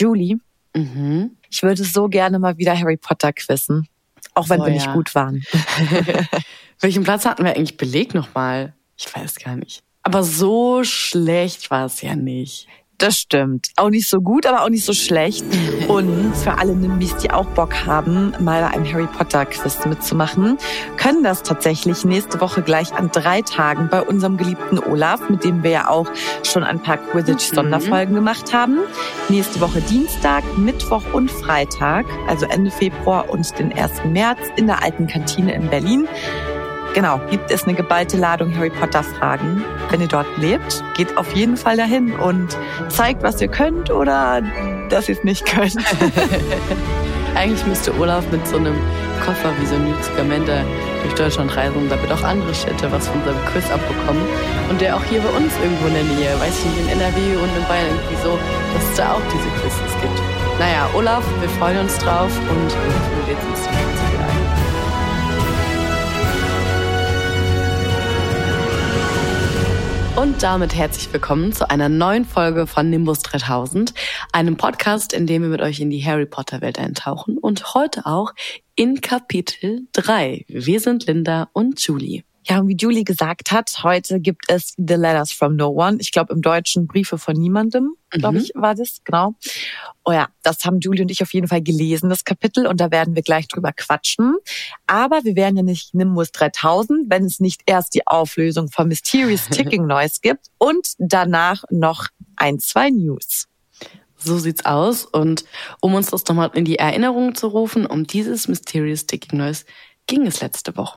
Julie, Mhm. ich würde so gerne mal wieder Harry Potter quizzen. Auch wenn Oh, wir nicht ja. gut waren. Welchen Platz hatten wir eigentlich belegt nochmal? Ich weiß gar nicht. Aber so schlecht war es ja nicht. Das stimmt. Auch nicht so gut, aber auch nicht so schlecht. Und für alle Nimbys, die auch Bock haben, mal bei einem Harry Potter Quiz mitzumachen, können das tatsächlich nächste Woche gleich an drei Tagen bei unserem geliebten Olaf, mit dem wir ja auch schon ein paar Quidditch-Sonderfolgen gemacht haben. Nächste Woche Dienstag, Mittwoch und Freitag, also Ende Februar und den 1. März in der alten Kantine in Berlin. Genau, gibt es eine geballte Ladung Harry Potter Fragen. Wenn ihr dort lebt, geht auf jeden Fall dahin und zeigt, was ihr könnt oder dass ihr es nicht könnt. Eigentlich müsste Olaf mit so einem Koffer wie so ein Newt Scamander durch Deutschland reisen, damit auch andere Städte was von seinem Quiz abbekommen. Und der auch hier bei uns irgendwo in der Nähe, weiß ich nicht, in NRW und in Bayern irgendwie so, dass es da auch diese Quizzes gibt. Naja, Olaf, wir freuen uns drauf und wir lädst uns die Quiz wieder Und damit herzlich willkommen zu einer neuen Folge von Nimbus 3000, einem Podcast, in dem wir mit euch in die Harry Potter Welt eintauchen und heute auch in Kapitel 3. Wir sind Linda und Julie. Ja, und wie Julie gesagt hat, heute gibt es The Letters from No One. Ich glaube im Deutschen Briefe von niemandem, glaube Mhm. ich, war das, genau. Oh ja, das haben Julie und ich auf jeden Fall gelesen, das Kapitel, und da werden wir gleich drüber quatschen. Aber wir wären ja nicht Nimbus 3000, wenn es nicht erst die Auflösung von Mysterious Ticking Noise gibt und danach noch ein, zwei News. So sieht's aus. Und um uns das nochmal in die Erinnerung zu rufen, um dieses Mysterious Ticking Noise ging es letzte Woche.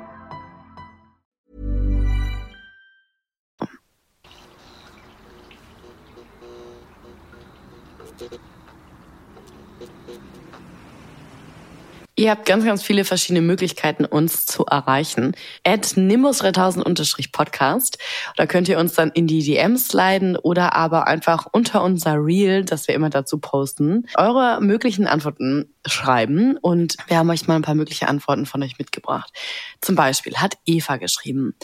Ihr habt ganz, ganz viele verschiedene Möglichkeiten, uns zu erreichen. At nimbus3000-podcast. Da könnt ihr uns dann in die DMs sliden oder aber einfach unter unser Reel, das wir immer dazu posten, eure möglichen Antworten schreiben. Und wir haben euch mal ein paar mögliche Antworten von euch mitgebracht. Zum Beispiel hat Eva geschrieben,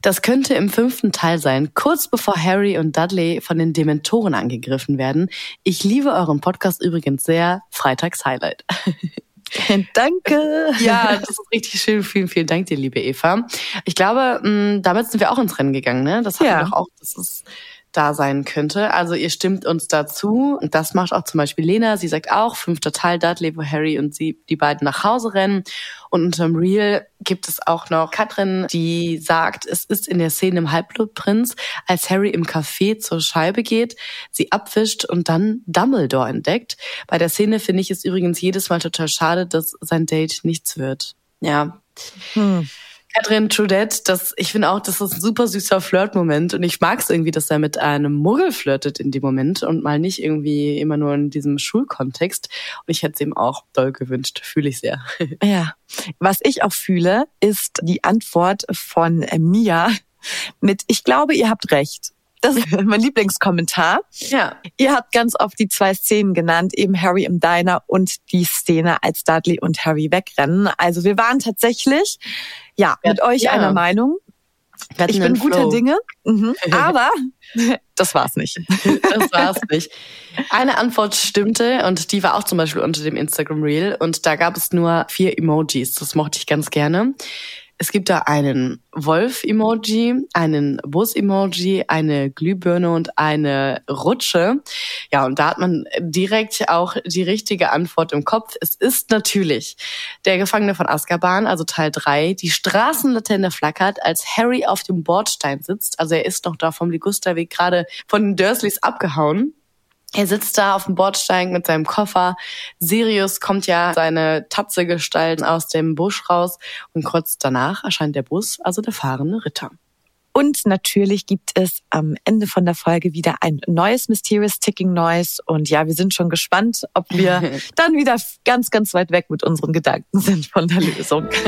das könnte im fünften Teil sein, kurz bevor Harry und Dudley von den Dementoren angegriffen werden. Ich liebe euren Podcast übrigens sehr. Freitags Highlight. Danke. Ja, das ist richtig schön. Vielen, vielen Dank dir, liebe Eva. Ich glaube, mh, damit sind wir auch ins Rennen gegangen, ne? Das hatten Ja. wir doch auch, dass es da sein könnte. Also ihr stimmt uns dazu. Und das macht auch zum Beispiel Lena. Sie sagt auch, fünfter Teil Dudley, wo Harry und sie, die beiden nach Hause rennen. Und unterm Reel gibt es auch noch Katrin, die sagt, es ist in der Szene im Halbblutprinz, als Harry im Café zur Scheibe geht, sie abwischt und dann Dumbledore entdeckt. Bei der Szene finde ich es übrigens jedes Mal total schade, dass sein Date nichts wird. Ja. Hm. Katrin Trudette, das, ich finde auch, das ist ein super süßer Flirtmoment und ich mag es irgendwie, dass er mit einem Muggel flirtet in dem Moment und mal nicht irgendwie immer nur in diesem Schulkontext. Und ich hätte es ihm auch doll gewünscht, fühle ich sehr. Ja, was ich auch fühle, ist die Antwort von Mia mit Ich glaube, ihr habt recht. Das ist mein Lieblingskommentar. Ja. Ihr habt ganz oft die zwei Szenen genannt, eben Harry im Diner und die Szene, als Dudley und Harry wegrennen. Also wir waren tatsächlich, ja, mit euch ja. einer Meinung. Ich bin guter Dinge, mhm. aber das war's nicht. das war's nicht. Eine Antwort stimmte und die war auch zum Beispiel unter dem Instagram Reel und da gab es nur vier Emojis. Das mochte ich ganz gerne. Es gibt da einen Wolf-Emoji, einen Bus-Emoji, eine Glühbirne und eine Rutsche. Ja, und da hat man direkt auch die richtige Antwort im Kopf. Es ist natürlich der Gefangene von Azkaban, also Teil 3. Die Straßenlaterne flackert, als Harry auf dem Bordstein sitzt. Also er ist noch da vom Ligusterweg gerade von den Dursleys abgehauen. Er sitzt da auf dem Bordstein mit seinem Koffer. Sirius kommt ja seine Tatzegestalt aus dem Busch raus und kurz danach erscheint der Bus, also der fahrende Ritter. Und natürlich gibt es am Ende von der Folge wieder ein neues Mysterious Ticking Noise. Und ja, wir sind schon gespannt, ob wir dann wieder ganz, ganz weit weg mit unseren Gedanken sind von der Lösung.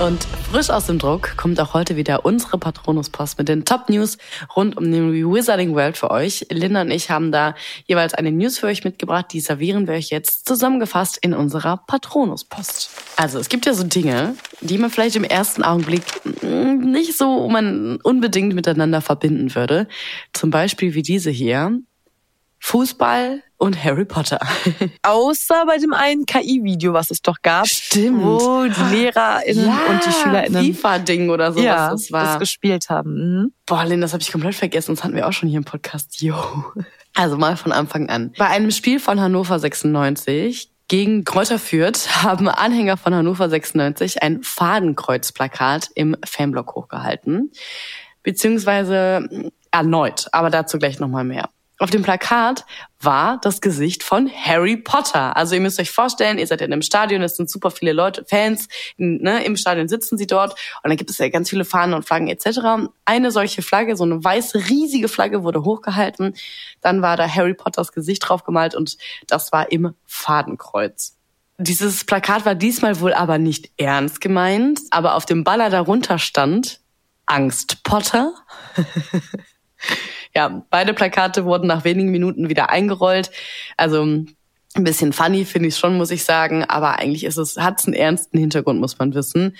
Und frisch aus dem Druck kommt auch heute wieder unsere Patronus-Post mit den Top-News rund um den Wizarding World für euch. Linda und ich haben da jeweils eine News für euch mitgebracht, die servieren wir euch jetzt zusammengefasst in unserer Patronus-Post. Also es gibt ja so Dinge, die man vielleicht im ersten Augenblick nicht so man unbedingt miteinander verbinden würde. Zum Beispiel wie diese hier. Fußball und Harry Potter. Außer bei dem einen KI-Video, was es doch gab. Stimmt. Wo die LehrerInnen ja, und die SchülerInnen. FIFA-Ding oder so, ja, was das war. das gespielt haben. Mhm. Boah, Lynn, das habe ich komplett vergessen. Das hatten wir auch schon hier im Podcast. Yo. Also mal von Anfang an. Bei einem Spiel von Hannover 96 gegen Kräuter Fürth haben Anhänger von Hannover 96 ein Fadenkreuzplakat im Fanblock hochgehalten. Beziehungsweise erneut, aber dazu gleich nochmal mehr. Auf dem Plakat war das Gesicht von Harry Potter. Also ihr müsst euch vorstellen, ihr seid in einem Stadion, es sind super viele Leute, Fans, ne, im Stadion sitzen sie dort und dann gibt es ja ganz viele Fahnen und Flaggen etc. Eine solche Flagge, so eine weiße, riesige Flagge wurde hochgehalten. Dann war da Harry Potters Gesicht drauf gemalt und das war im Fadenkreuz. Dieses Plakat war diesmal wohl aber nicht ernst gemeint, aber auf dem Baller darunter stand Angst Potter. ja, beide Plakate wurden nach wenigen Minuten wieder eingerollt. Also ein bisschen funny finde ich schon, muss ich sagen, aber eigentlich ist es, hat es einen ernsten Hintergrund, muss man wissen.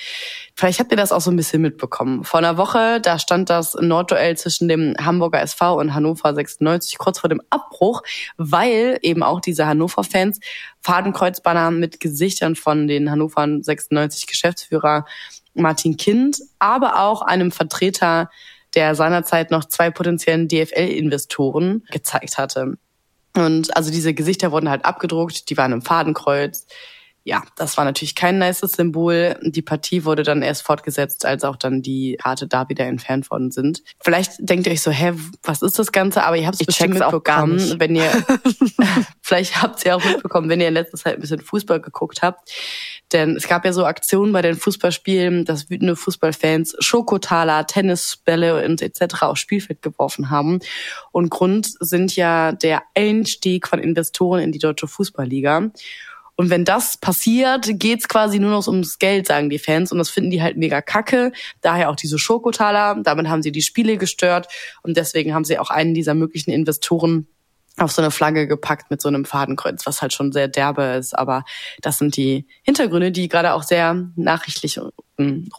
Vielleicht habt ihr das auch so ein bisschen mitbekommen. Vor einer Woche, da stand das Nordduell zwischen dem Hamburger SV und Hannover 96 kurz vor dem Abbruch, weil eben auch diese Hannover-Fans Fadenkreuzbanner mit Gesichtern von den Hannover 96 Geschäftsführer Martin Kind, aber auch einem Vertreter der seinerzeit noch zwei potenziellen DFL-Investoren gezeigt hatte. Und also diese Gesichter wurden halt abgedruckt, die waren im Fadenkreuz. Ja, das war natürlich kein nices Symbol. Die Partie wurde dann erst fortgesetzt, als auch dann die Karte da wieder entfernt worden sind. Vielleicht denkt ihr euch so, hä, was ist das Ganze? Aber ihr habt es bestimmt mitbekommen, wenn ihr, vielleicht habt ihr auch mitbekommen, wenn ihr in letzter Zeit ein bisschen Fußball geguckt habt. Denn es gab ja so Aktionen bei den Fußballspielen, dass wütende Fußballfans Schokotaler, Tennisbälle und etc. aufs Spielfeld geworfen haben. Und Grund sind ja der Einstieg von Investoren in die deutsche Fußballliga. Und wenn das passiert, geht's quasi nur noch ums Geld, sagen die Fans. Und das finden die halt mega kacke. Daher auch diese Schokotaler. Damit haben sie die Spiele gestört. Und deswegen haben sie auch einen dieser möglichen Investoren auf so eine Flagge gepackt mit so einem Fadenkreuz, was halt schon sehr derbe ist. Aber das sind die Hintergründe, die gerade auch sehr nachrichtlich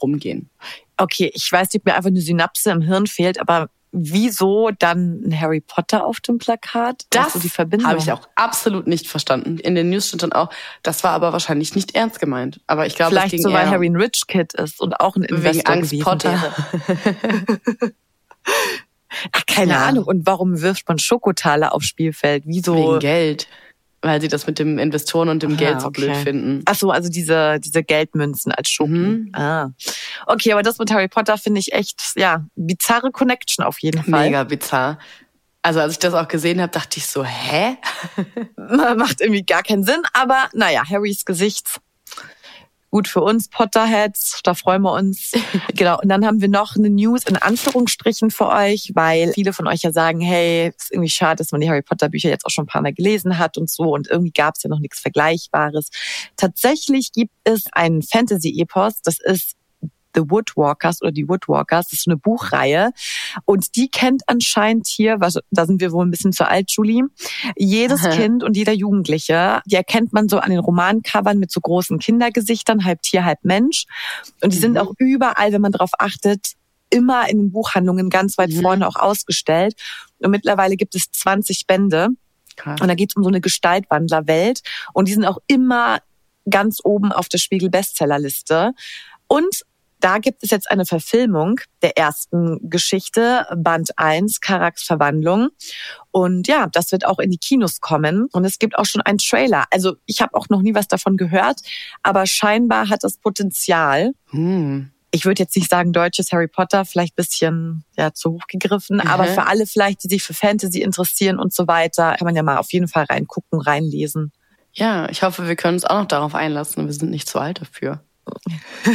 rumgehen. Okay, ich weiß, ob mir einfach eine Synapse im Hirn fehlt, aber wieso dann ein Harry Potter auf dem Plakat? Das also habe ich auch absolut nicht verstanden. In den News stand dann auch, das war aber wahrscheinlich nicht ernst gemeint. Aber ich glaube, vielleicht so, weil Harry ein Rich Kid ist und auch ein Investor wegen Angst Potter. Ach, keine ja. Ahnung. Und warum wirft man Schokotaler aufs Spielfeld? Wieso? Wegen Geld. Weil sie das mit dem Investoren und dem ah, Geld so okay. blöd finden. Ach so, also diese, diese Geldmünzen als Schoken. Mhm. Ah. Okay, aber das mit Harry Potter finde ich echt, ja, bizarre Connection auf jeden Fall. Mega bizarr. Also als ich das auch gesehen habe, dachte ich so, hä? Macht irgendwie gar keinen Sinn, aber naja, Harrys Gesicht gut für uns Potterheads, da freuen wir uns. genau. Und dann haben wir noch eine News in Anführungsstrichen für euch, weil viele von euch ja sagen, hey, ist irgendwie schade, dass man die Harry Potter Bücher jetzt auch schon ein paar Mal gelesen hat und so und irgendwie gab es ja noch nichts Vergleichbares. Tatsächlich gibt es einen Fantasy-Epos, das ist The Woodwalkers oder die Woodwalkers. Das ist so eine Buchreihe. Und die kennt anscheinend hier, was, da sind wir wohl ein bisschen zu alt, Julie, jedes Kind und jeder Jugendliche. Die erkennt man so an den Romancovern mit so großen Kindergesichtern, halb Tier, halb Mensch. Und die mhm. sind auch überall, wenn man darauf achtet, immer in den Buchhandlungen ganz weit mhm. vorne auch ausgestellt. Und mittlerweile gibt es 20 Bände. Krass. Und da geht es um so eine Gestaltwandlerwelt. Und die sind auch immer ganz oben auf der Spiegel Bestsellerliste. Und da gibt es jetzt eine Verfilmung der ersten Geschichte, Band 1, Karaks Verwandlung. Und ja, das wird auch in die Kinos kommen. Und es gibt auch schon einen Trailer. Also ich habe auch noch nie was davon gehört, aber scheinbar hat das Potenzial. Hm ich würde jetzt nicht sagen deutsches Harry Potter, vielleicht bisschen ja zu hoch gegriffen, mhm. aber für alle vielleicht, die sich für Fantasy interessieren und so weiter, kann man ja mal auf jeden Fall reingucken, reinlesen. Ja, ich hoffe, wir können uns auch noch darauf einlassen. Wir sind nicht zu alt dafür.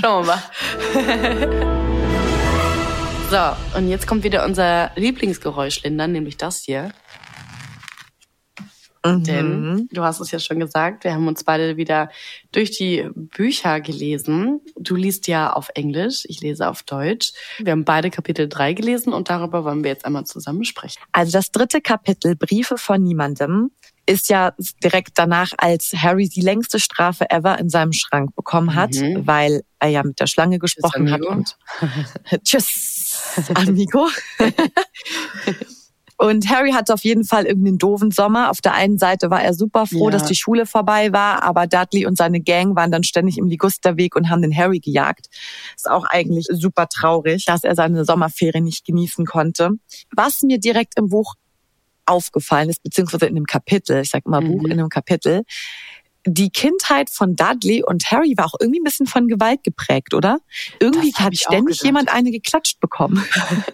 Schauen wir mal. so, und jetzt kommt wieder unser Lieblingsgeräusch, Linda, nämlich das hier. Mhm. Denn du hast es ja schon gesagt, wir haben uns beide wieder durch die Bücher gelesen. Du liest ja auf Englisch, ich lese auf Deutsch. Wir haben beide Kapitel 3 gelesen und darüber wollen wir jetzt einmal zusammen sprechen. Also das dritte Kapitel, Briefe von niemandem, ist ja direkt danach, als Harry die längste Strafe ever in seinem Schrank bekommen hat, mhm. weil er ja mit der Schlange gesprochen Tschüss, hat und Tschüss, Amigo. Und Harry hatte auf jeden Fall irgendeinen doofen Sommer. Auf der einen Seite war er super froh, ja. dass die Schule vorbei war, aber Dudley und seine Gang waren dann ständig im Ligusterweg und haben den Harry gejagt. Ist auch eigentlich super traurig, dass er seine Sommerferien nicht genießen konnte. Was mir direkt im Buch aufgefallen ist, beziehungsweise in dem Kapitel, ich sag mal mhm. Buch in einem Kapitel, die Kindheit von Dudley und Harry war auch irgendwie ein bisschen von Gewalt geprägt, oder? Irgendwie hat ständig jemand eine geklatscht bekommen.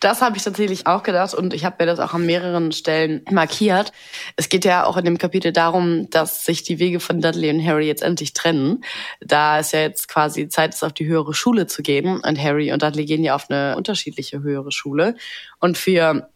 Das habe ich tatsächlich auch gedacht und ich habe mir das auch an mehreren Stellen markiert. Es geht ja auch in dem Kapitel darum, dass sich die Wege von Dudley und Harry jetzt endlich trennen. Da es ja jetzt quasi Zeit ist, auf die höhere Schule zu gehen und Harry und Dudley gehen ja auf eine unterschiedliche höhere Schule. Und für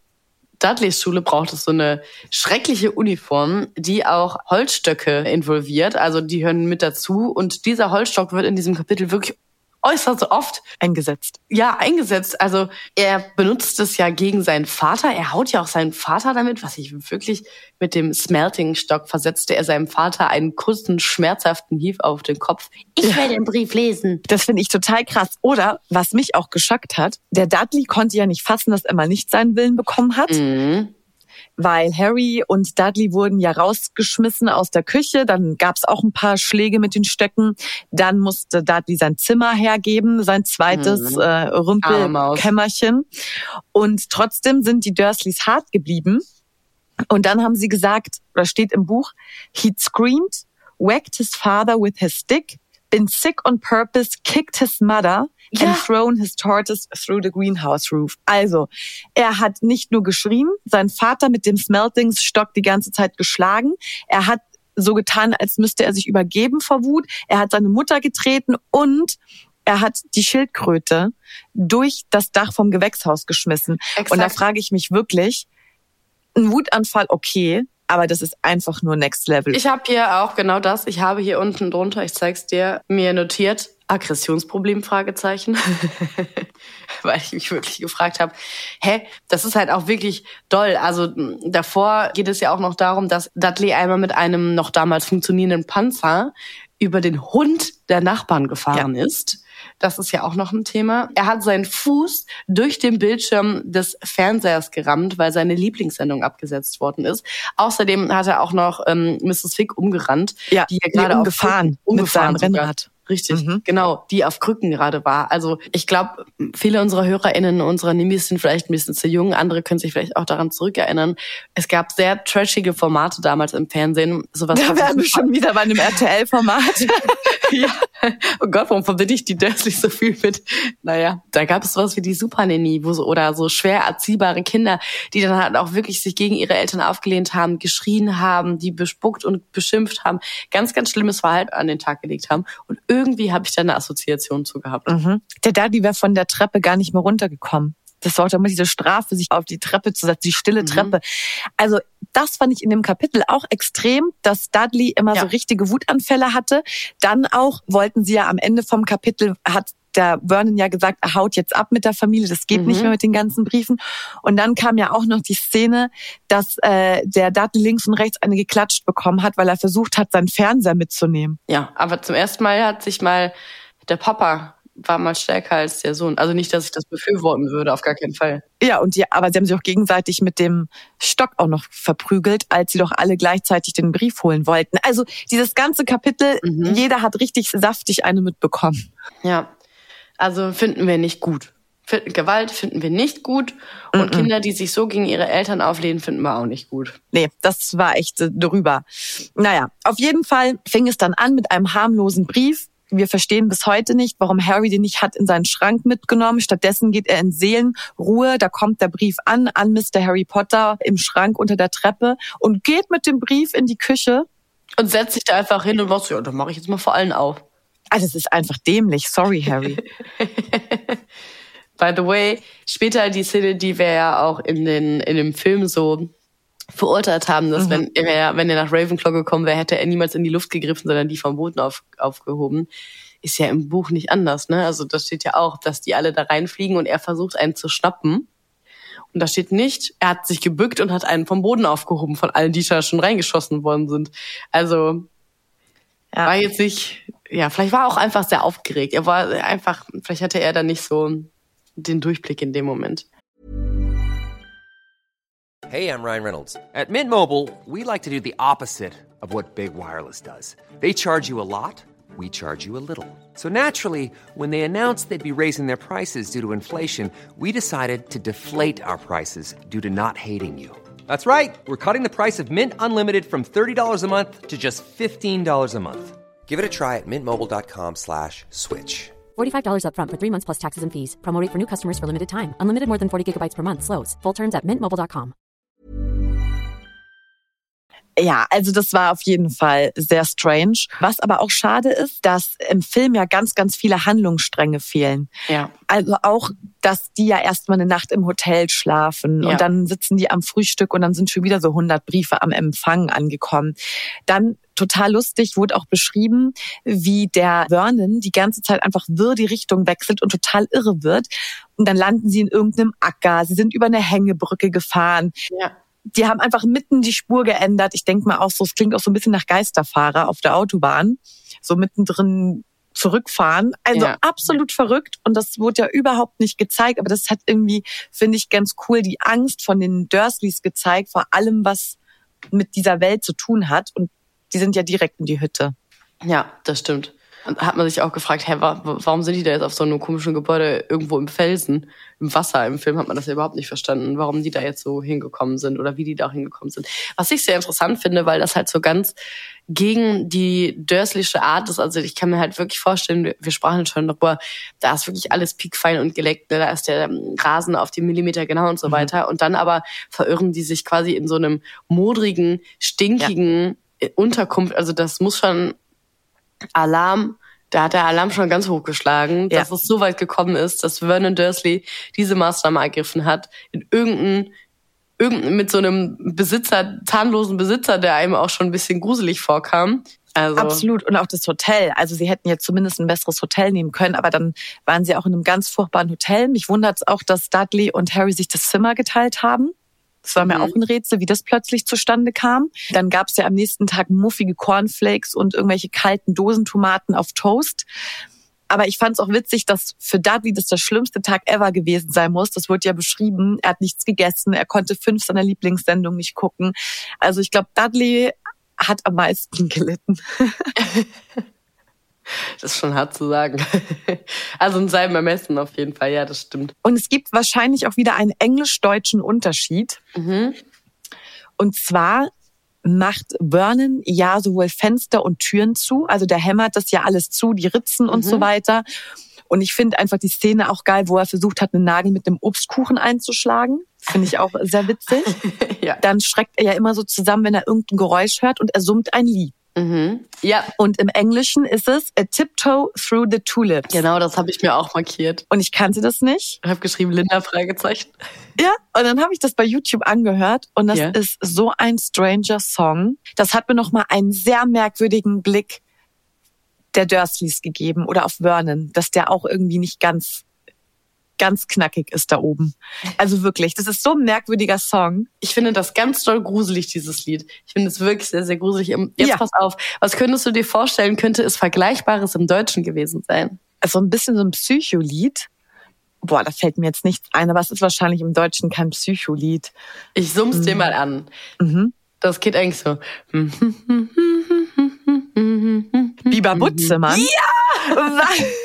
Dudleys Schule braucht es so eine schreckliche Uniform, die auch Holzstöcke involviert. Also die hören mit dazu. Und dieser Holzstock wird in diesem Kapitel wirklich äußerst oft eingesetzt. Ja, eingesetzt. Also er benutzt es ja gegen seinen Vater. Er haut ja auch seinen Vater damit, was ich wirklich mit dem Smelting-Stock versetzte er seinem Vater einen kurzen, schmerzhaften Hief auf den Kopf. Ich will den Brief lesen. Das finde ich total krass. Oder, was mich auch geschockt hat, der Dudley konnte ja nicht fassen, dass er mal nicht seinen Willen bekommen hat. Mhm weil Harry und Dudley wurden ja rausgeschmissen aus der Küche. Dann gab es auch ein paar Schläge mit den Stöcken. Dann musste Dudley sein Zimmer hergeben, sein zweites mhm. äh, Rümpelkämmerchen. Und trotzdem sind die Dursleys hart geblieben. Und dann haben sie gesagt, oder steht im Buch, he screamed, whacked his father with his stick, been sick on purpose, kicked his mother, ja. and thrown his tortoise through the greenhouse roof. Also, er hat nicht nur geschrien, sein Vater mit dem Smeltingsstock die ganze Zeit geschlagen, er hat so getan, als müsste er sich übergeben vor Wut, er hat seine Mutter getreten und er hat die Schildkröte durch das Dach vom Gewächshaus geschmissen. Exakt. Und da frage ich mich wirklich, ein Wutanfall okay, aber das ist einfach nur Next Level. Ich habe hier auch genau das. Ich habe hier unten drunter, ich zeig's dir, mir notiert, Aggressionsproblem Fragezeichen, weil ich mich wirklich gefragt habe, hä, das ist halt auch wirklich doll. Also davor geht es ja auch noch darum, dass Dudley einmal mit einem noch damals funktionierenden Panzer über den Hund der Nachbarn gefahren ja. ist. Das ist ja auch noch ein Thema. Er hat seinen Fuß durch den Bildschirm des Fernsehers gerammt, weil seine Lieblingssendung abgesetzt worden ist. Außerdem hat er auch noch ähm, Mrs. Fick umgerannt, ja, die ja gerade umgefahren, umgefahren mit seinem Rennrad. Richtig, mhm. genau, die auf Krücken gerade war. Also ich glaube, viele unserer HörerInnen, unserer Nimis sind vielleicht ein bisschen zu jung, andere können sich vielleicht auch daran zurückerinnern. Es gab sehr trashige Formate damals im Fernsehen. Sowas da wären wir schon wieder bei einem RTL-Format. ja. Oh Gott, warum verbinde ich die Dursleys so viel mit? Naja, da gab es sowas wie die Super Nanny, wo so, oder so schwer erziehbare Kinder, die dann halt auch wirklich sich gegen ihre Eltern aufgelehnt haben, geschrien haben, die bespuckt und beschimpft haben, ganz, ganz schlimmes Verhalten an den Tag gelegt haben. Und irgendwie habe ich da eine Assoziation zu gehabt. Mhm. Der Daddy wäre von der Treppe gar nicht mehr runtergekommen. das war auch immer diese Strafe, sich auf die Treppe zu setzen, die stille mhm. Treppe. Also das fand ich in dem Kapitel auch extrem, dass Dudley immer ja. so richtige Wutanfälle hatte. Dann auch wollten sie ja am Ende vom Kapitel, hat der Vernon ja gesagt, er haut jetzt ab mit der Familie, das geht mhm. nicht mehr mit den ganzen Briefen. Und dann kam ja auch noch die Szene, dass äh, der Dudley links und rechts eine geklatscht bekommen hat, weil er versucht hat, seinen Fernseher mitzunehmen. Ja, aber zum ersten Mal hat sich mal der Papa war mal stärker als der Sohn. Also nicht, dass ich das befürworten würde, auf gar keinen Fall. Ja, und die, aber sie haben sich auch gegenseitig mit dem Stock auch noch verprügelt, als sie doch alle gleichzeitig den Brief holen wollten. Also dieses ganze Kapitel, mhm. jeder hat richtig saftig eine mitbekommen. Ja, also finden wir nicht gut. Gewalt finden wir nicht gut und mm -mm. Kinder, die sich so gegen ihre Eltern auflehnen, finden wir auch nicht gut. Nee, das war echt äh, drüber. Naja, auf jeden Fall fing es dann an mit einem harmlosen Brief, wir verstehen bis heute nicht, warum Harry den nicht hat in seinen Schrank mitgenommen. Stattdessen geht er in Seelenruhe. Da kommt der Brief an, an Mr. Harry Potter im Schrank unter der Treppe und geht mit dem Brief in die Küche. Und setzt sich da einfach hin und sagt, ja, dann mache ich jetzt mal vor allen auf. Ah, das ist einfach dämlich. Sorry, Harry. By the way, später die Szene, die wir ja auch in, den, in dem Film so verurteilt haben, dass mhm. wenn, er, wenn er nach Ravenclaw gekommen wäre, hätte er niemals in die Luft gegriffen, sondern die vom Boden auf, aufgehoben. Ist ja im Buch nicht anders, ne? Also da steht ja auch, dass die alle da reinfliegen und er versucht einen zu schnappen. Und da steht nicht, er hat sich gebückt und hat einen vom Boden aufgehoben, von allen, die da schon reingeschossen worden sind. Also ja. war jetzt nicht, ja, vielleicht war er auch einfach sehr aufgeregt. Er war einfach, vielleicht hatte er da nicht so den Durchblick in dem Moment. Hey, I'm Ryan Reynolds. At Mint Mobile, we like to do the opposite of what Big Wireless does. They charge you a lot, we charge you a little. So naturally, when they announced they'd be raising their prices due to inflation, we decided to deflate our prices due to not hating you. That's right. We're cutting the price of Mint Unlimited from $30 a month to just $15 a month. Give it a try at mintmobile.com slash switch. $45 upfront for three months plus taxes and fees. Promote for new customers for limited time. Unlimited more than 40 gigabytes per month. Slows. Full terms at mintmobile.com. Ja, also das war auf jeden Fall sehr strange. Was aber auch schade ist, dass im Film ja ganz, ganz viele Handlungsstränge fehlen. Ja. Also auch, dass die ja erstmal eine Nacht im Hotel schlafen ja. und dann sitzen die am Frühstück und dann sind schon wieder so 100 Briefe am Empfang angekommen. Dann total lustig wurde auch beschrieben, wie der Vernon die ganze Zeit einfach wirr die Richtung wechselt und total irre wird. Und dann landen sie in irgendeinem Acker. Sie sind über eine Hängebrücke gefahren. Ja die haben einfach mitten die Spur geändert. Ich denke mal auch so, es klingt auch so ein bisschen nach Geisterfahrer auf der Autobahn. So mittendrin zurückfahren. Also ja. absolut verrückt und das wurde ja überhaupt nicht gezeigt, aber das hat irgendwie, finde ich, ganz cool die Angst von den Dursleys gezeigt, vor allem was mit dieser Welt zu tun hat und die sind ja direkt in die Hütte. Ja, das stimmt. Und hat man sich auch gefragt, hä, warum sind die da jetzt auf so einem komischen Gebäude irgendwo im Felsen, im Wasser? Im Film hat man das ja überhaupt nicht verstanden, warum die da jetzt so hingekommen sind oder wie die da hingekommen sind. Was ich sehr interessant finde, weil das halt so ganz gegen die Dursleysche Art ist. Also ich kann mir halt wirklich vorstellen, wir sprachen schon darüber, da ist wirklich alles piekfein und geleckt, ne? da ist der Rasen auf die Millimeter genau und so mhm. weiter. Und dann aber verirren die sich quasi in so einem modrigen, stinkigen ja. Unterkunft. Also das muss schon Alarm, da hat der Alarm schon ganz hochgeschlagen, ja. dass es so weit gekommen ist, dass Vernon Dursley diese Maßnahme ergriffen hat, in irgendein, irgendein mit so einem Besitzer, zahnlosen Besitzer, der einem auch schon ein bisschen gruselig vorkam. Also Absolut. Und auch das Hotel. Also sie hätten jetzt zumindest ein besseres Hotel nehmen können, aber dann waren sie auch in einem ganz furchtbaren Hotel. Mich wundert es auch, dass Dudley und Harry sich das Zimmer geteilt haben. Das war mir mhm. auch ein Rätsel, wie das plötzlich zustande kam. Dann gab es ja am nächsten Tag muffige Cornflakes und irgendwelche kalten Dosentomaten auf Toast. Aber ich fand es auch witzig, dass für Dudley das der schlimmste Tag ever gewesen sein muss. Das wurde ja beschrieben. Er hat nichts gegessen. Er konnte fünf seiner Lieblingssendungen nicht gucken. Also ich glaube, Dudley hat am meisten gelitten. Das ist schon hart zu sagen. Also in seinem Ermessen auf jeden Fall, ja, das stimmt. Und es gibt wahrscheinlich auch wieder einen englisch-deutschen Unterschied. Mhm. Und zwar macht Vernon ja sowohl Fenster und Türen zu, also der hämmert das ja alles zu, die Ritzen und mhm. so weiter. Und ich finde einfach die Szene auch geil, wo er versucht hat, einen Nagel mit einem Obstkuchen einzuschlagen. Finde ich auch sehr witzig. ja. Dann schreckt er ja immer so zusammen, wenn er irgendein Geräusch hört und er summt ein Lied. Mhm. Ja, Und im Englischen ist es A Tiptoe Through the Tulips. genau, das habe ich mir auch markiert. Und ich kannte das nicht. Ich habe geschrieben, Linda Fragezeichen. Ja, und dann habe ich das bei YouTube angehört und das Ja. ist so ein stranger Song. Das hat mir noch mal einen sehr merkwürdigen Blick der Dursleys gegeben oder auf Vernon, dass der auch irgendwie nicht ganz ganz knackig ist da oben. Also wirklich, das ist so ein merkwürdiger Song. Ich finde das ganz doll gruselig, dieses Lied. Ich finde es wirklich sehr, sehr gruselig. Jetzt Ja. pass auf, was könntest du dir vorstellen, könnte es Vergleichbares im Deutschen gewesen sein? Also ein bisschen so ein Psycholied. Boah, da fällt mir jetzt nichts ein, aber es ist wahrscheinlich im Deutschen kein Psycholied. Ich summ's dir mal an. Mhm. Das geht eigentlich so. Biber Butzemann. Ja!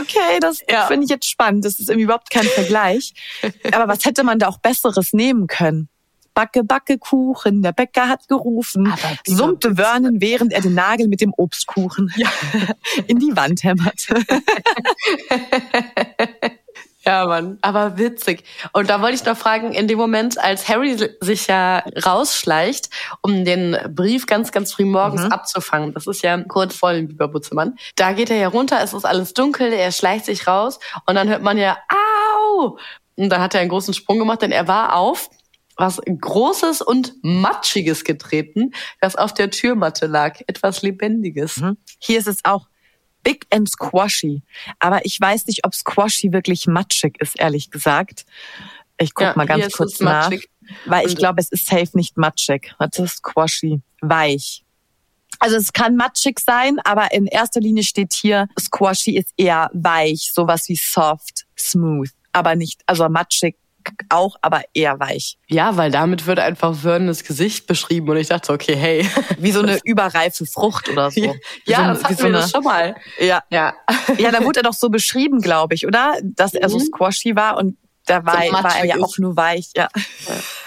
Okay, das Ja. finde ich jetzt spannend. Das ist irgendwie überhaupt kein Vergleich. Aber was hätte man da auch Besseres nehmen können? Backe, backe Kuchen, der Bäcker hat gerufen, Aber summte Vernon, während er den Nagel mit dem Obstkuchen in die Wand hämmert. Ja, Mann, aber witzig. Und da wollte ich noch fragen, in dem Moment, als Harry sich ja rausschleicht, um den Brief ganz, ganz früh morgens abzufangen, das ist ja kurz vor dem Biberbutzemann, da geht er ja runter, es ist alles dunkel, er schleicht sich raus und dann hört man ja, au! Und dann hat er einen großen Sprung gemacht, denn er war auf was Großes und Matschiges getreten, das auf der Türmatte lag. Etwas Lebendiges. Hier ist es auch big and squashy. Aber ich weiß nicht, ob squashy wirklich matschig ist, ehrlich gesagt. Ich guck Ja, mal ganz kurz nach. matschig. Weil ich glaube, es ist safe nicht matschig. Was ist squashy? Weich. Also es kann matschig sein, aber in erster Linie steht hier, squashy ist eher weich, sowas wie soft, smooth. Aber nicht, also matschig auch, aber eher weich. Ja, weil damit wird einfach Vernons Gesicht beschrieben und ich dachte, okay, hey. Wie so eine überreife Frucht oder so. Wie Ja, so, das hatten so wir eine, das schon mal. Ja. Ja. ja, da wurde er doch so beschrieben, glaube ich, oder? Dass er so Mhm. squashy war und da war, So war er ja auch nur weich, ja. Ja,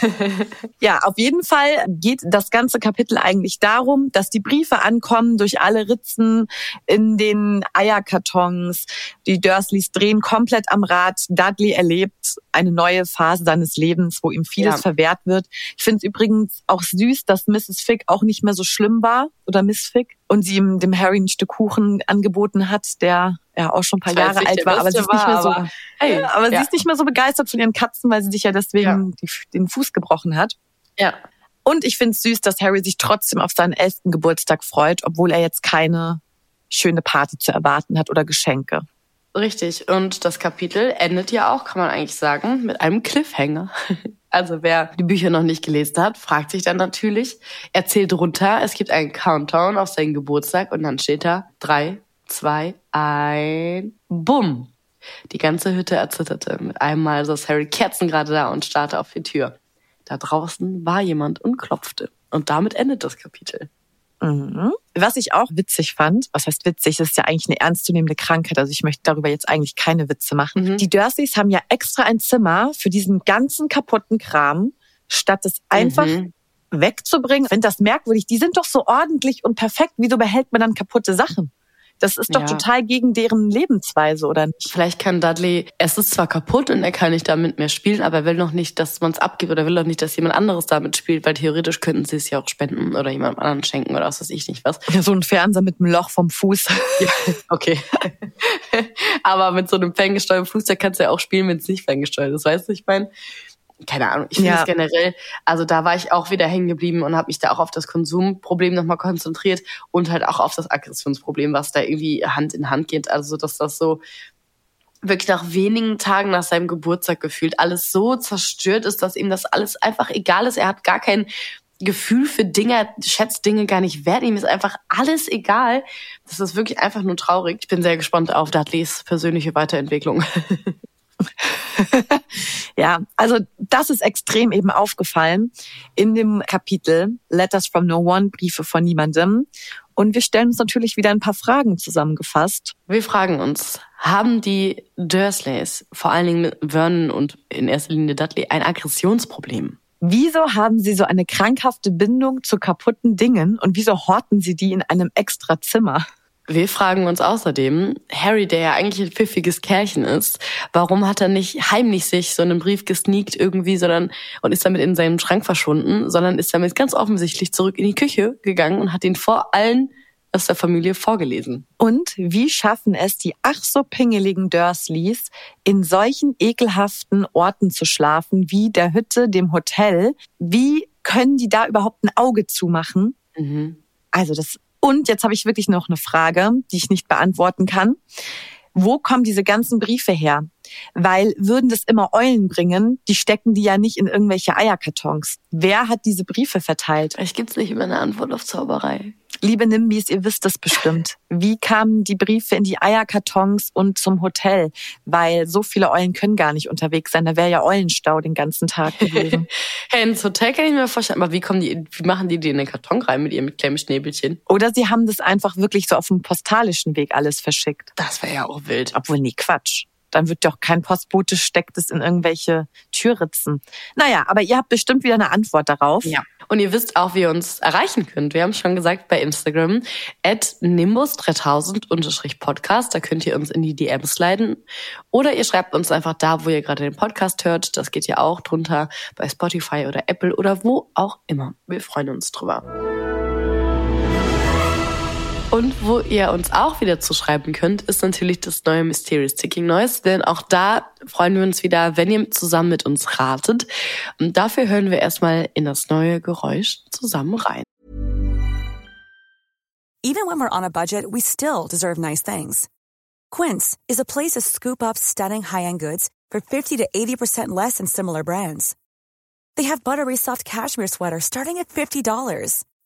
auf jeden Fall geht das ganze Kapitel eigentlich darum, dass die Briefe ankommen durch alle Ritzen in den Eierkartons. Die Dursleys drehen komplett am Rad. Dudley erlebt eine neue Phase seines Lebens, wo ihm vieles Ja. verwehrt wird. Ich finde es übrigens auch süß, dass Mrs. Fick auch nicht mehr so schlimm war oder Miss Fick und sie ihm dem Harry ein Stück Kuchen angeboten hat, der ja auch schon ein paar Jahre alt war, aber sie ist nicht mehr so aber hey, ja, aber ja. sie ist nicht mehr so begeistert von ihren Katzen, weil sie sich ja deswegen die, den Fuß gebrochen hat. Ja. Und ich finde es süß, dass Harry sich trotzdem auf seinen elften Geburtstag freut, obwohl er jetzt keine schöne Party zu erwarten hat oder Geschenke. Richtig. Und das Kapitel endet ja auch, kann man eigentlich sagen, mit einem Cliffhanger. Also wer die Bücher noch nicht gelesen hat, fragt sich dann natürlich, er zählt runter, es gibt einen Countdown auf seinen Geburtstag und dann steht da drei, zwei, ein, bumm. Die ganze Hütte erzitterte. Mit einem Mal saß Harry Kerzen gerade da und starrte auf die Tür. Da draußen war jemand und klopfte. Und damit endet das Kapitel. Mhm. Was ich auch witzig fand, was heißt witzig, das ist ja eigentlich eine ernstzunehmende Krankheit, also ich möchte darüber jetzt eigentlich keine Witze machen. Mhm. Die Dursleys haben ja extra ein Zimmer für diesen ganzen kaputten Kram, statt es einfach Mhm. wegzubringen. Ich finde das merkwürdig. Die sind doch so ordentlich und perfekt. Wieso behält man dann kaputte Sachen? Das ist doch Ja. total gegen deren Lebensweise, oder nicht? Vielleicht kann Dudley, es ist zwar kaputt und er kann nicht damit mehr spielen, aber er will noch nicht, dass man es abgibt oder will doch nicht, dass jemand anderes damit spielt, weil theoretisch könnten sie es ja auch spenden oder jemandem anderen schenken oder was weiß ich nicht was. So ein Fernseher mit einem Loch vom Fuß. Okay. aber mit so einem ferngesteuerten Flugzeug kannst du ja auch spielen, wenn es nicht ferngesteuert ist, weißt du, ich meine? Keine Ahnung. Ich finde Ja. es generell, also da war ich auch wieder hängen geblieben und habe mich da auch auf das Konsumproblem nochmal konzentriert und halt auch auf das Aggressionsproblem, was da irgendwie Hand in Hand geht. Also, dass das so wirklich nach wenigen Tagen nach seinem Geburtstag gefühlt alles so zerstört ist, dass ihm das alles einfach egal ist. Er hat gar kein Gefühl für Dinge, er schätzt Dinge gar nicht wert. Ihm ist einfach alles egal. Das ist wirklich einfach nur traurig. Ich bin sehr gespannt auf Dudleys persönliche Weiterentwicklung. Ja, also das ist extrem eben aufgefallen in dem Kapitel Letters from No One, Briefe von niemandem. Und wir stellen uns natürlich wieder ein paar Fragen zusammengefasst. Wir fragen uns, haben die Dursleys, vor allen Dingen mit Vernon und in erster Linie Dudley, ein Aggressionsproblem? Wieso haben sie so eine krankhafte Bindung zu kaputten Dingen und wieso horten sie die in einem extra Zimmer? Wir fragen uns außerdem, Harry, der ja eigentlich ein pfiffiges Kerlchen ist, warum hat er nicht heimlich sich so einen Brief gesneakt irgendwie, sondern und ist damit in seinem Schrank verschwunden, sondern ist damit ganz offensichtlich zurück in die Küche gegangen und hat ihn vor allen aus der Familie vorgelesen. Und wie schaffen es die ach so pingeligen Dursleys, in solchen ekelhaften Orten zu schlafen, wie der Hütte, dem Hotel? Wie können die da überhaupt ein Auge zumachen? Mhm. Also das und jetzt habe ich wirklich noch eine Frage, die ich nicht beantworten kann. Wo kommen diese ganzen Briefe her? Weil würden das immer Eulen bringen, die stecken die ja nicht in irgendwelche Eierkartons. Wer hat diese Briefe verteilt? Vielleicht gibt's nicht immer eine Antwort auf Zauberei. Liebe Nimbis, ihr wisst das bestimmt. Wie kamen die Briefe in die Eierkartons und zum Hotel? Weil so viele Eulen können gar nicht unterwegs sein. Da wäre ja Eulenstau den ganzen Tag gewesen. hey, ins Hotel kann ich mir vorstellen, aber wie kommen die, wie machen die die in den Karton rein mit ihrem kleinen Schnäbelchen? Oder sie haben das einfach wirklich so auf dem postalischen Weg alles verschickt. Das wäre ja auch wild. Obwohl, nee, Quatsch. Dann wird doch kein Postbote steckt es in irgendwelche Türritzen. Naja, aber ihr habt bestimmt wieder eine Antwort darauf. Ja. Und ihr wisst auch, wie ihr uns erreichen könnt. Wir haben schon gesagt bei Instagram at nimbus3000-podcast. Da könnt ihr uns in die DMs leiten. Oder ihr schreibt uns einfach da, wo ihr gerade den Podcast hört. Das geht ja auch drunter bei Spotify oder Apple oder wo auch immer. Wir freuen uns drüber. Und wo ihr uns auch wieder zuschreiben könnt, ist natürlich das neue Mysterious Ticking Noise. Denn auch da freuen wir uns wieder, wenn ihr zusammen mit uns ratet. Und dafür hören wir erstmal in das neue Geräusch zusammen rein. Even when we're on a budget, we still deserve nice things. Quince is a place to scoop up stunning high-end goods for 50 to 80% less than similar brands. They have buttery soft cashmere sweaters starting at $50,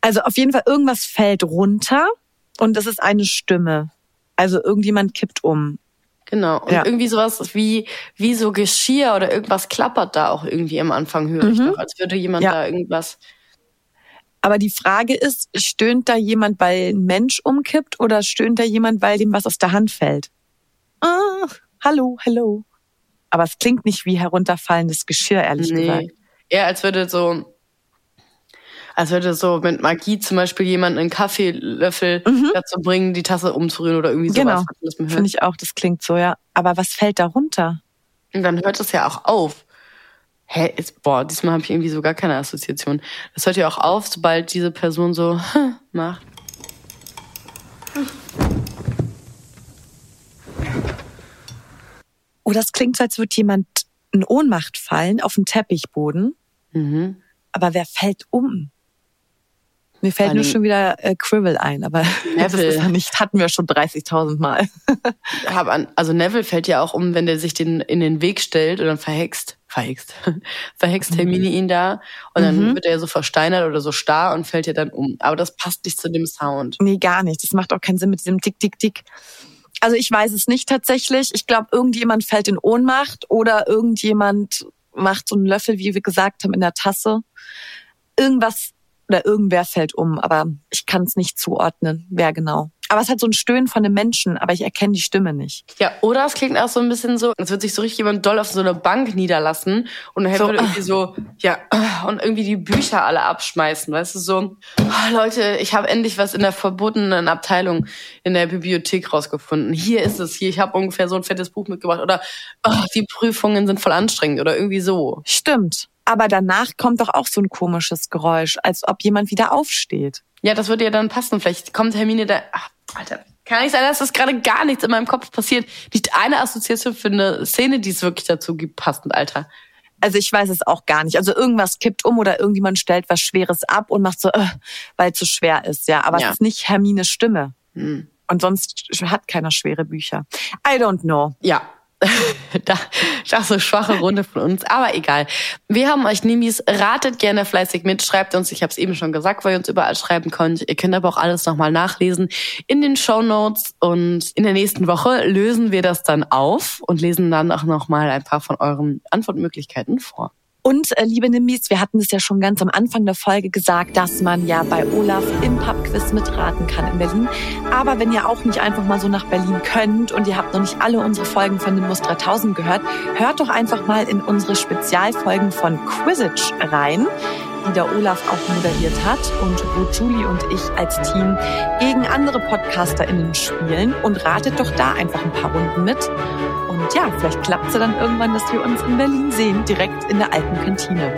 Also auf jeden Fall irgendwas fällt runter und es ist eine Stimme. Also irgendjemand kippt um. Genau. Und Ja. irgendwie sowas wie, wie so Geschirr oder irgendwas klappert da auch irgendwie am Anfang, höre ich Mhm. noch, als würde jemand Ja. da irgendwas. Aber die Frage ist, stöhnt da jemand, weil ein Mensch umkippt oder stöhnt da jemand, weil dem was aus der Hand fällt? Ah, hallo, hallo. Aber es klingt nicht wie herunterfallendes Geschirr, ehrlich gesagt. Nee. Eher als würde so, als würde so mit Magie zum Beispiel jemand einen Kaffeelöffel dazu bringen, die Tasse umzurühren oder irgendwie sowas. Mhm. Genau. Finde ich auch, das klingt so, ja. Aber was fällt da runter? Und dann hört es ja auch auf. Hä, jetzt, boah, diesmal habe ich irgendwie so gar keine Assoziation. Das hört ja auch auf, sobald diese Person so macht. Oder es klingt so, als würde jemand in Ohnmacht fallen auf den Teppichboden. Mhm. Aber wer fällt um? Mir fällt nur schon wieder äh, Quirrell ein, aber das Neville. ist ja nicht, hatten wir schon 30.000 Mal. Also Neville fällt ja auch um, wenn der sich den in den Weg stellt und dann verhext, verhext, verhext Hermine ihn da und dann Mhm. wird er so versteinert oder so starr und fällt ja dann um. Aber das passt nicht zu dem Sound. Nee, gar nicht. Das macht auch keinen Sinn mit diesem Tick, Tick, Tick. Also ich weiß es nicht tatsächlich. Ich glaube, irgendjemand fällt in Ohnmacht oder irgendjemand macht so einen Löffel, wie wir gesagt haben, in der Tasse. Irgendwas oder irgendwer fällt um, aber ich kann es nicht zuordnen, wer genau. Aber es hat so ein Stöhnen von einem Menschen, aber ich erkenne die Stimme nicht. Ja, oder es klingt auch so ein bisschen so, als würde sich so richtig jemand doll auf so eine Bank niederlassen und dann So, würde irgendwie so, ja, und irgendwie die Bücher alle abschmeißen, weißt du, so, "Ah, Leute, ich habe endlich was in der verbotenen Abteilung in der Bibliothek rausgefunden. Hier ist es, hier, ich habe ungefähr so ein fettes Buch mitgebracht oder "Ah, die Prüfungen sind voll anstrengend oder irgendwie so. Stimmt. Aber danach kommt doch auch so ein komisches Geräusch, als ob jemand wieder aufsteht. Ja, das würde ja dann passen. Vielleicht kommt Hermine da. Ach, Alter, kann nicht sein, dass das gerade gar nichts in meinem Kopf passiert. Nicht eine Assoziation für eine Szene, die es wirklich dazu gibt, passend, Alter. Also ich weiß es auch gar nicht. Also irgendwas kippt um oder irgendjemand stellt was Schweres ab und macht so, äh, weil es zu schwer ist, ja. Aber Ja. es ist nicht Hermines Stimme. Hm. Und sonst hat keiner schwere Bücher. I don't know. Ja. da, das eine schwache Runde von uns, aber egal. Wir haben euch Nimis, ratet gerne fleißig mit, schreibt uns, ich habe es eben schon gesagt, weil ihr uns überall schreiben könnt. Ihr könnt aber auch alles nochmal nachlesen in den Show Notes und in der nächsten Woche lösen wir das dann auf und lesen dann auch nochmal ein paar von euren Antwortmöglichkeiten vor. Und äh, liebe Nimbis, wir hatten es ja schon ganz am Anfang der Folge gesagt, dass man ja bei Olaf im Pubquiz mitraten kann in Berlin. Aber wenn ihr auch nicht einfach mal so nach Berlin könnt und ihr habt noch nicht alle unsere Folgen von Nimbus 3000 gehört, hört doch einfach mal in unsere Spezialfolgen von Quizzitch rein, die der Olaf auch moderiert hat und wo Julie und ich als Team gegen andere PodcasterInnen spielen und ratet doch da einfach ein paar Runden mit. Und ja, vielleicht klappt es ja dann irgendwann, dass wir uns in Berlin sehen, direkt in der alten Kantine.